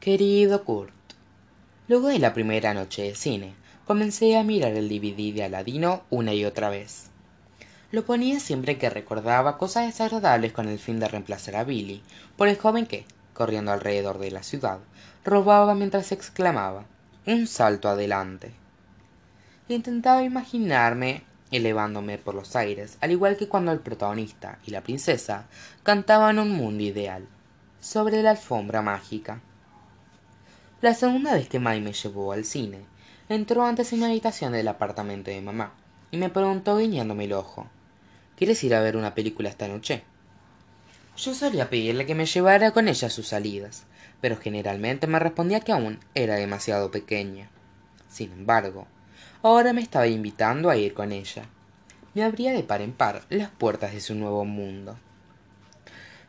Querido Kurt, luego de la primera noche de cine, comencé a mirar el DVD de Aladino una y otra vez. Lo ponía siempre que recordaba cosas desagradables con el fin de reemplazar a Billy por el joven que, corriendo alrededor de la ciudad, robaba mientras exclamaba un salto adelante. Intentaba imaginarme elevándome por los aires, al igual que cuando el protagonista y la princesa cantaban un mundo ideal, sobre la alfombra mágica. La segunda vez que Mai me llevó al cine, entró antes en mi habitación del apartamento de mamá y me preguntó guiñándome el ojo: ¿Quieres ir a ver una película esta noche? Yo solía pedirle que me llevara con ella a sus salidas, pero generalmente me respondía que aún era demasiado pequeña. Sin embargo, ahora me estaba invitando a ir con ella. Me abría de par en par las puertas de su nuevo mundo.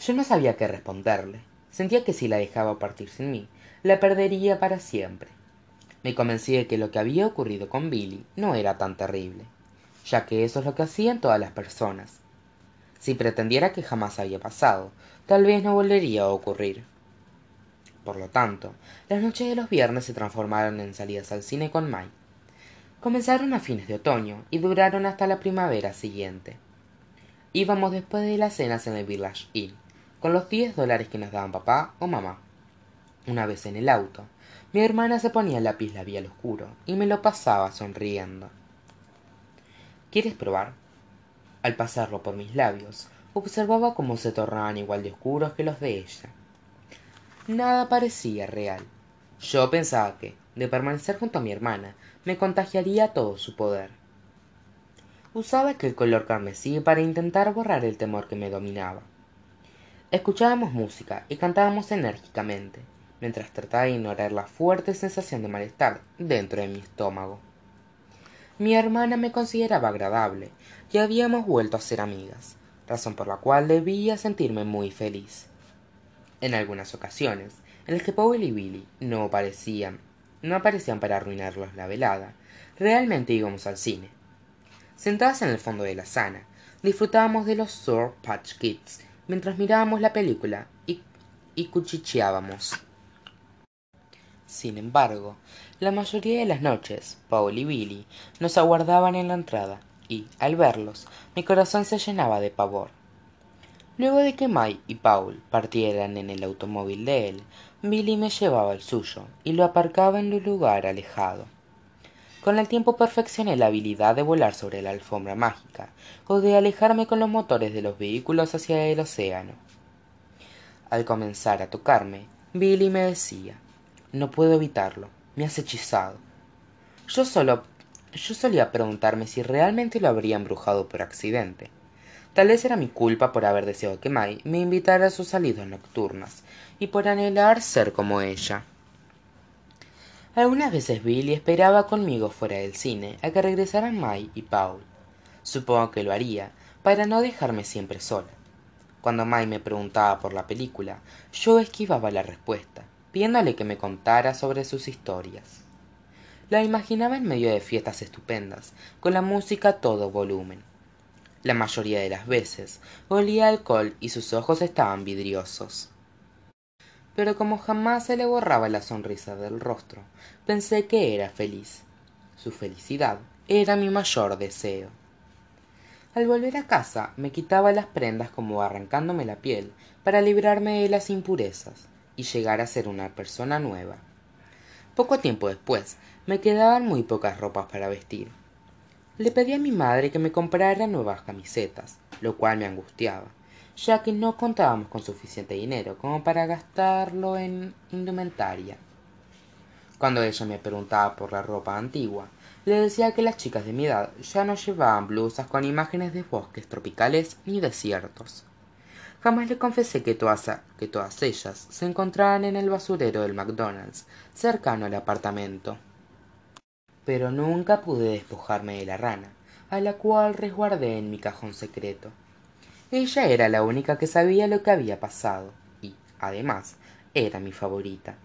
Yo no sabía qué responderle. Sentía que si la dejaba partir sin mí, la perdería para siempre. Me convencí de que lo que había ocurrido con Billy no era tan terrible, ya que eso es lo que hacían todas las personas. Si pretendiera que jamás había pasado, tal vez no volvería a ocurrir. Por lo tanto, las noches de los viernes se transformaron en salidas al cine con Mike. Comenzaron a fines de otoño y duraron hasta la primavera siguiente. Íbamos después de las cenas en el Village Inn, con los diez dólares que nos daban papá o mamá. Una vez en el auto, mi hermana se ponía el lápiz labial oscuro y me lo pasaba sonriendo. ¿Quieres probar? Al pasarlo por mis labios, observaba cómo se tornaban igual de oscuros que los de ella. Nada parecía real. Yo pensaba que, de permanecer junto a mi hermana, me contagiaría todo su poder. Usaba aquel color carmesí para intentar borrar el temor que me dominaba. Escuchábamos música y cantábamos enérgicamente, mientras trataba de ignorar la fuerte sensación de malestar dentro de mi estómago. Mi hermana me consideraba agradable y habíamos vuelto a ser amigas, razón por la cual debía sentirme muy feliz. En algunas ocasiones, en las que Paul y Billy no aparecían, no aparecían para arruinarlos la velada, realmente íbamos al cine. Sentadas en el fondo de la sala, disfrutábamos de los Sour Patch Kids mientras mirábamos la película y, y cuchicheábamos. Sin embargo, la mayoría de las noches, Paul y Billy nos aguardaban en la entrada y, al verlos, mi corazón se llenaba de pavor. Luego de que May y Paul partieran en el automóvil de él, Billy me llevaba el suyo y lo aparcaba en un lugar alejado. Con el tiempo perfeccioné la habilidad de volar sobre la alfombra mágica o de alejarme con los motores de los vehículos hacia el océano. Al comenzar a tocarme, Billy me decía No puedo evitarlo, me has hechizado. Yo solo yo solía preguntarme si realmente lo habría embrujado por accidente. Tal vez era mi culpa por haber deseado que May me invitara a sus salidas nocturnas y por anhelar ser como ella. Algunas veces Billy esperaba conmigo fuera del cine a que regresaran May y Paul. Supongo que lo haría para no dejarme siempre sola. Cuando May me preguntaba por la película, yo esquivaba la respuesta, pidiéndole que me contara sobre sus historias. La imaginaba en medio de fiestas estupendas, con la música a todo volumen. La mayoría de las veces olía alcohol y sus ojos estaban vidriosos. Pero como jamás se le borraba la sonrisa del rostro, pensé que era feliz. Su felicidad era mi mayor deseo. Al volver a casa me quitaba las prendas como arrancándome la piel para librarme de las impurezas y llegar a ser una persona nueva. Poco tiempo después me quedaban muy pocas ropas para vestir. Le pedí a mi madre que me comprara nuevas camisetas, lo cual me angustiaba, ya que no contábamos con suficiente dinero como para gastarlo en indumentaria. Cuando ella me preguntaba por la ropa antigua, le decía que las chicas de mi edad ya no llevaban blusas con imágenes de bosques tropicales ni desiertos. Jamás le confesé que todas, que todas ellas se encontraban en el basurero del McDonald's, cercano al apartamento pero nunca pude despojarme de la rana, a la cual resguardé en mi cajón secreto. Ella era la única que sabía lo que había pasado, y, además, era mi favorita.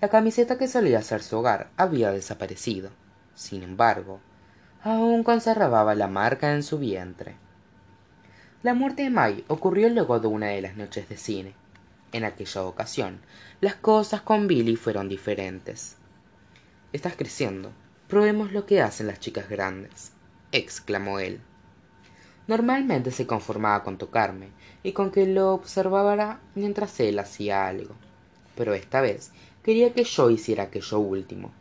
La camiseta que solía ser su hogar había desaparecido. Sin embargo, aún conservaba la marca en su vientre. La muerte de May ocurrió luego de una de las noches de cine. En aquella ocasión, las cosas con Billy fueron diferentes. Estás creciendo. Probemos lo que hacen las chicas grandes, exclamó él. Normalmente se conformaba con tocarme y con que lo observara mientras él hacía algo. Pero esta vez quería que yo hiciera aquello último.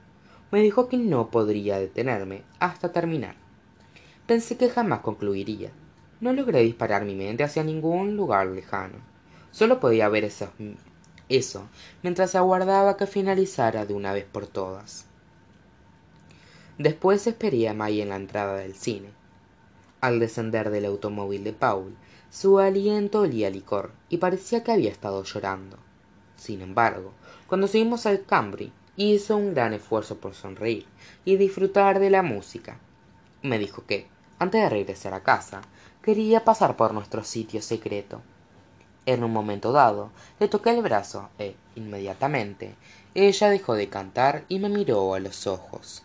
Me dijo que no podría detenerme hasta terminar. Pensé que jamás concluiría. No logré disparar mi mente hacia ningún lugar lejano. Solo podía ver eso, eso mientras aguardaba que finalizara de una vez por todas. Después esperé a May en la entrada del cine. Al descender del automóvil de Paul, su aliento olía a licor y parecía que había estado llorando. Sin embargo, cuando seguimos al Cambry, hizo un gran esfuerzo por sonreír y disfrutar de la música. Me dijo que, antes de regresar a casa, quería pasar por nuestro sitio secreto. En un momento dado, le toqué el brazo e, inmediatamente, ella dejó de cantar y me miró a los ojos.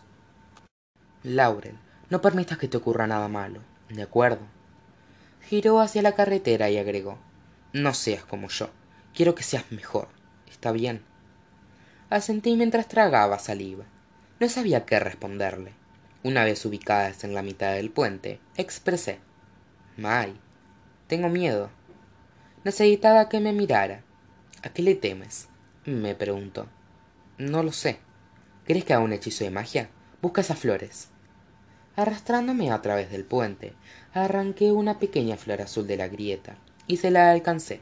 Laurel, no permitas que te ocurra nada malo, ¿de acuerdo? Giró hacia la carretera y agregó, no seas como yo, quiero que seas mejor, ¿está bien? Asentí mientras tragaba saliva. No sabía qué responderle. Una vez ubicadas en la mitad del puente, expresé, May, tengo miedo. Necesitaba que me mirara. ¿A qué le temes? me preguntó. No lo sé. ¿Crees que haga un hechizo de magia? Busca esas flores. Arrastrándome a través del puente, arranqué una pequeña flor azul de la grieta y se la alcancé.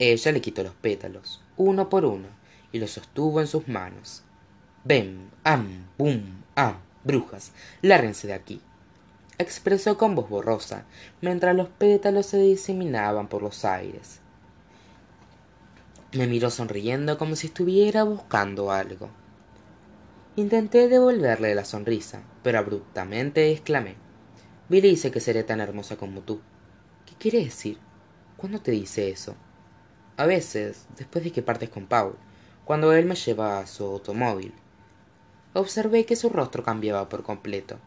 Ella le quitó los pétalos, uno por uno, y los sostuvo en sus manos. Bem, am, bum, am, brujas, lárguense de aquí, expresó con voz borrosa, mientras los pétalos se diseminaban por los aires. Me miró sonriendo como si estuviera buscando algo. Intenté devolverle la sonrisa, pero abruptamente exclamé. Billy dice que seré tan hermosa como tú. ¿Qué quiere decir? ¿Cuándo te dice eso? A veces, después de que partes con Paul, cuando él me lleva a su automóvil. Observé que su rostro cambiaba por completo.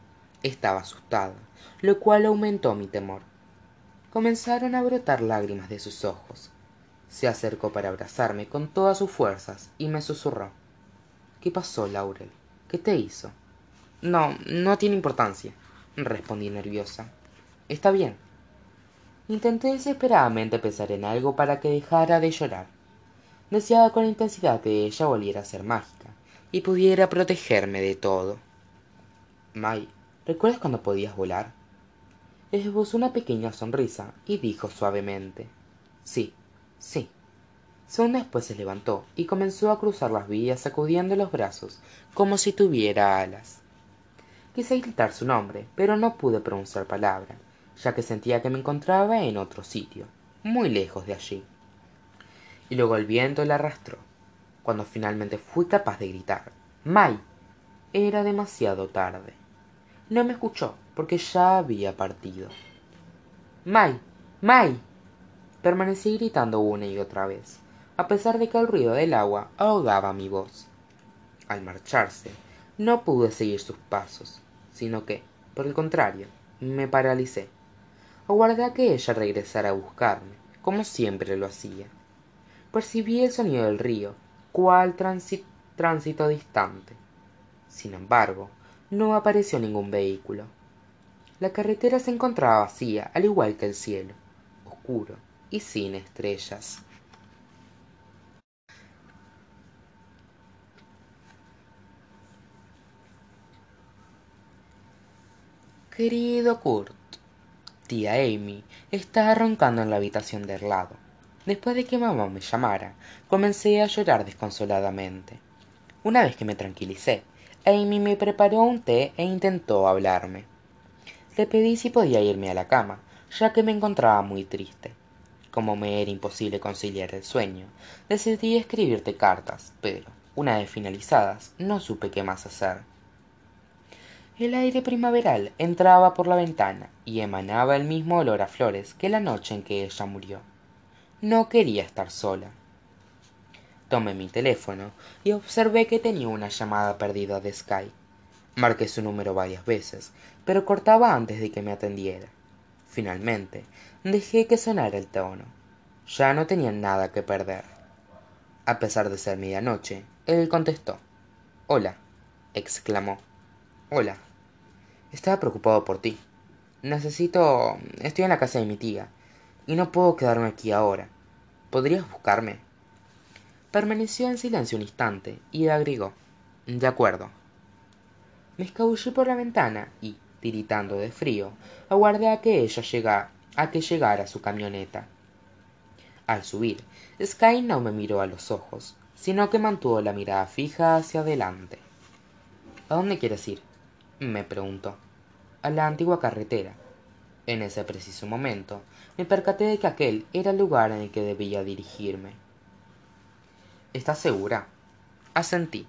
Estaba asustada, lo cual aumentó mi temor. Comenzaron a brotar lágrimas de sus ojos. Se acercó para abrazarme con todas sus fuerzas y me susurró. ¿Qué pasó, Laurel? ¿Qué te hizo? No, no tiene importancia, respondí nerviosa. Está bien. Intenté desesperadamente pensar en algo para que dejara de llorar. Deseaba con intensidad que ella volviera a ser mágica y pudiera protegerme de todo. May, ¿recuerdas cuando podías volar? Esbozó una pequeña sonrisa y dijo suavemente: Sí, sí. Según después se levantó y comenzó a cruzar las vías sacudiendo los brazos como si tuviera alas. Quise gritar su nombre, pero no pude pronunciar palabra, ya que sentía que me encontraba en otro sitio, muy lejos de allí. Y luego el viento la arrastró. Cuando finalmente fui capaz de gritar, ¡May! Era demasiado tarde. No me escuchó porque ya había partido. ¡May! ¡May! Permanecí gritando una y otra vez a pesar de que el ruido del agua ahogaba mi voz. Al marcharse, no pude seguir sus pasos, sino que, por el contrario, me paralicé. Aguardé a que ella regresara a buscarme, como siempre lo hacía. Percibí el sonido del río, cual tránsito distante. Sin embargo, no apareció ningún vehículo. La carretera se encontraba vacía, al igual que el cielo, oscuro y sin estrellas. Querido Kurt, tía Amy estaba roncando en la habitación del lado. Después de que mamá me llamara, comencé a llorar desconsoladamente. Una vez que me tranquilicé, Amy me preparó un té e intentó hablarme. Le pedí si podía irme a la cama, ya que me encontraba muy triste. Como me era imposible conciliar el sueño, decidí escribirte cartas, pero, una vez finalizadas, no supe qué más hacer. El aire primaveral entraba por la ventana y emanaba el mismo olor a flores que la noche en que ella murió. No quería estar sola. Tomé mi teléfono y observé que tenía una llamada perdida de Sky. Marqué su número varias veces, pero cortaba antes de que me atendiera. Finalmente, dejé que sonara el tono. Ya no tenía nada que perder. a pesar de ser medianoche él contestó hola exclamó hola estaba preocupado por ti necesito estoy en la casa de mi tía y no puedo quedarme aquí ahora podrías buscarme permaneció en silencio un instante y agregó de acuerdo me escabullí por la ventana y tiritando de frío aguardé a que ella a que llegara su camioneta. Al subir sky no me miró a los ojos sino que mantuvo la mirada fija hacia adelante. A dónde quieres ir me preguntó. A la antigua carretera en ese preciso momento me percaté de que aquel era el lugar en el que debía dirigirme estás segura asentí.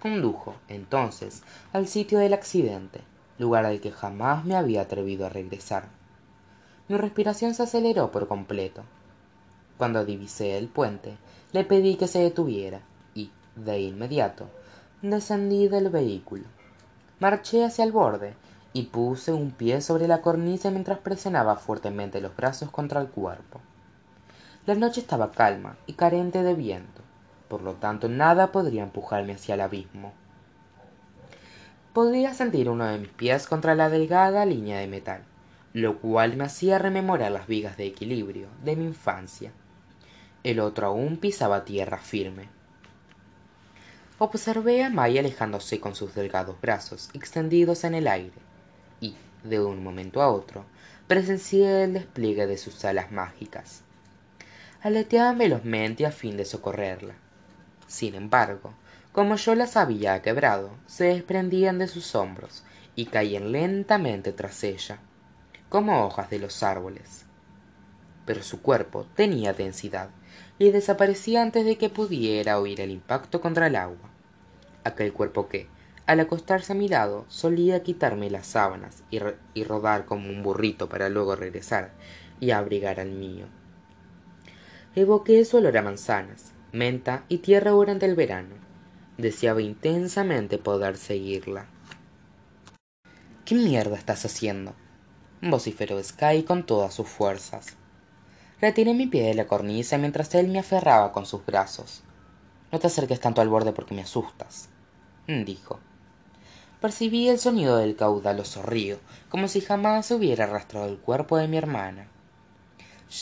Condujo entonces al sitio del accidente lugar al que jamás me había atrevido a regresar. Mi respiración se aceleró por completo. Cuando divisé el puente le pedí que se detuviera y de inmediato descendí del vehículo. Marché hacia el borde y puse un pie sobre la cornisa mientras presionaba fuertemente los brazos contra el cuerpo la noche estaba calma y carente de viento. Por lo tanto nada podría empujarme hacia el abismo. Podía sentir uno de mis pies contra la delgada línea de metal lo cual me hacía rememorar las vigas de equilibrio de mi infancia. El otro aún pisaba tierra firme. Observé a May alejándose con sus delgados brazos extendidos en el aire y de un momento a otro presencié el despliegue de sus alas mágicas aleteaban velozmente a fin de socorrerla. Sin embargo como yo las había quebrado se desprendían de sus hombros y caían lentamente tras ella como hojas de los árboles. Pero su cuerpo tenía densidad y desaparecía antes de que pudiera oír el impacto contra el agua. Aquel cuerpo que al acostarse a mi lado solía quitarme las sábanas y, rodar como un burrito para luego regresar y abrigar al mío evoqué su olor a manzanas menta y tierra durante el verano. Deseaba intensamente poder seguirla. Qué mierda estás haciendo vociferó sky con todas sus fuerzas. Retiré mi pie de la cornisa mientras él me aferraba con sus brazos. No te acerques tanto al borde porque me asustas dijo. Percibí el sonido del caudaloso río como si jamás hubiera arrastrado el cuerpo de mi hermana.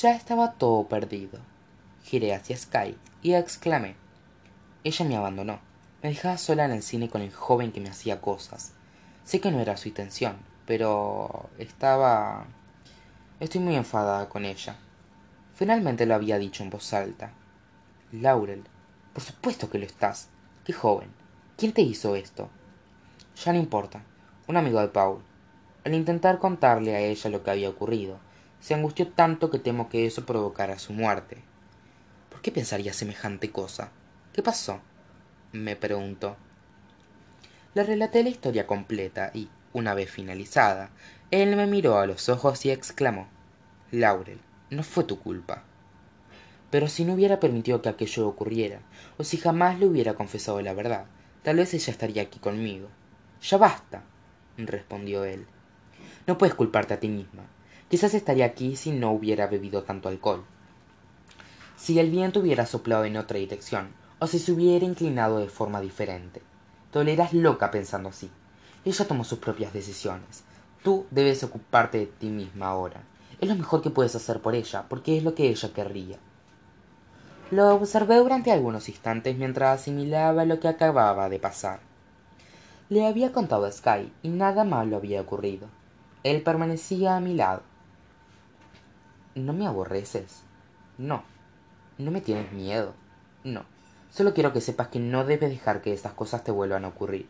Ya estaba todo perdido giré hacia sky y exclamé ella me abandonó. Me dejaba sola en el cine con el joven que me hacía cosas. Sé que no era su intención pero estaba estoy muy enfadada con ella finalmente lo había dicho en voz alta. Laurel por supuesto que lo estás. Qué joven. Quién te hizo esto ya no importa. Un amigo de paul al intentar contarle a ella lo que había ocurrido se angustió tanto que temo que eso provocara su muerte qué pensaría semejante cosa qué pasó me preguntó le relaté la historia completa y una vez finalizada él me miró a los ojos y exclamó laurel no fue tu culpa. Pero si no hubiera permitido que aquello ocurriera o si jamás le hubiera confesado la verdad tal vez ella estaría aquí conmigo. Ya basta respondió él. No puedes culparte a ti misma. Quizás estaría aquí si no hubiera bebido tanto alcohol si el viento hubiera soplado en otra dirección o si se hubiera inclinado de forma diferente. Te loca pensando así. Ella tomó sus propias decisiones. Tú debes ocuparte de ti misma ahora. Es lo mejor que puedes hacer por ella porque es lo que ella querría. Lo observé durante algunos instantes mientras asimilaba lo que acababa de pasar. Le había contado a sky y nada malo había ocurrido. Él permanecía a mi lado. No me aborreces no no me tienes miedo. No. Solo quiero que sepas que no debes dejar que estas cosas te vuelvan a ocurrir.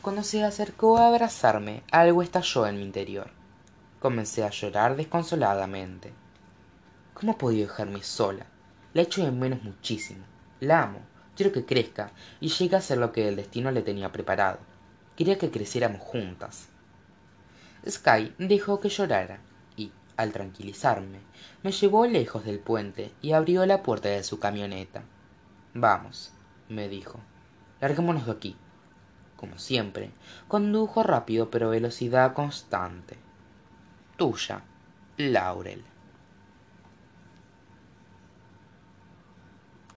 Cuando se acercó a abrazarme algo estalló en mi interior. Comencé a llorar desconsoladamente. Cómo podido dejarme sola la echo de menos muchísimo. La amo. Quiero que crezca. Y llegue a ser lo que el destino le tenía preparado. Quería que creciéramos juntas. Sky dijo que llorara al tranquilizarme me llevó lejos del puente y abrió la puerta de su camioneta. Vamos me dijo. Larguémonos de aquí como siempre condujo rápido pero velocidad constante. Tuya laurel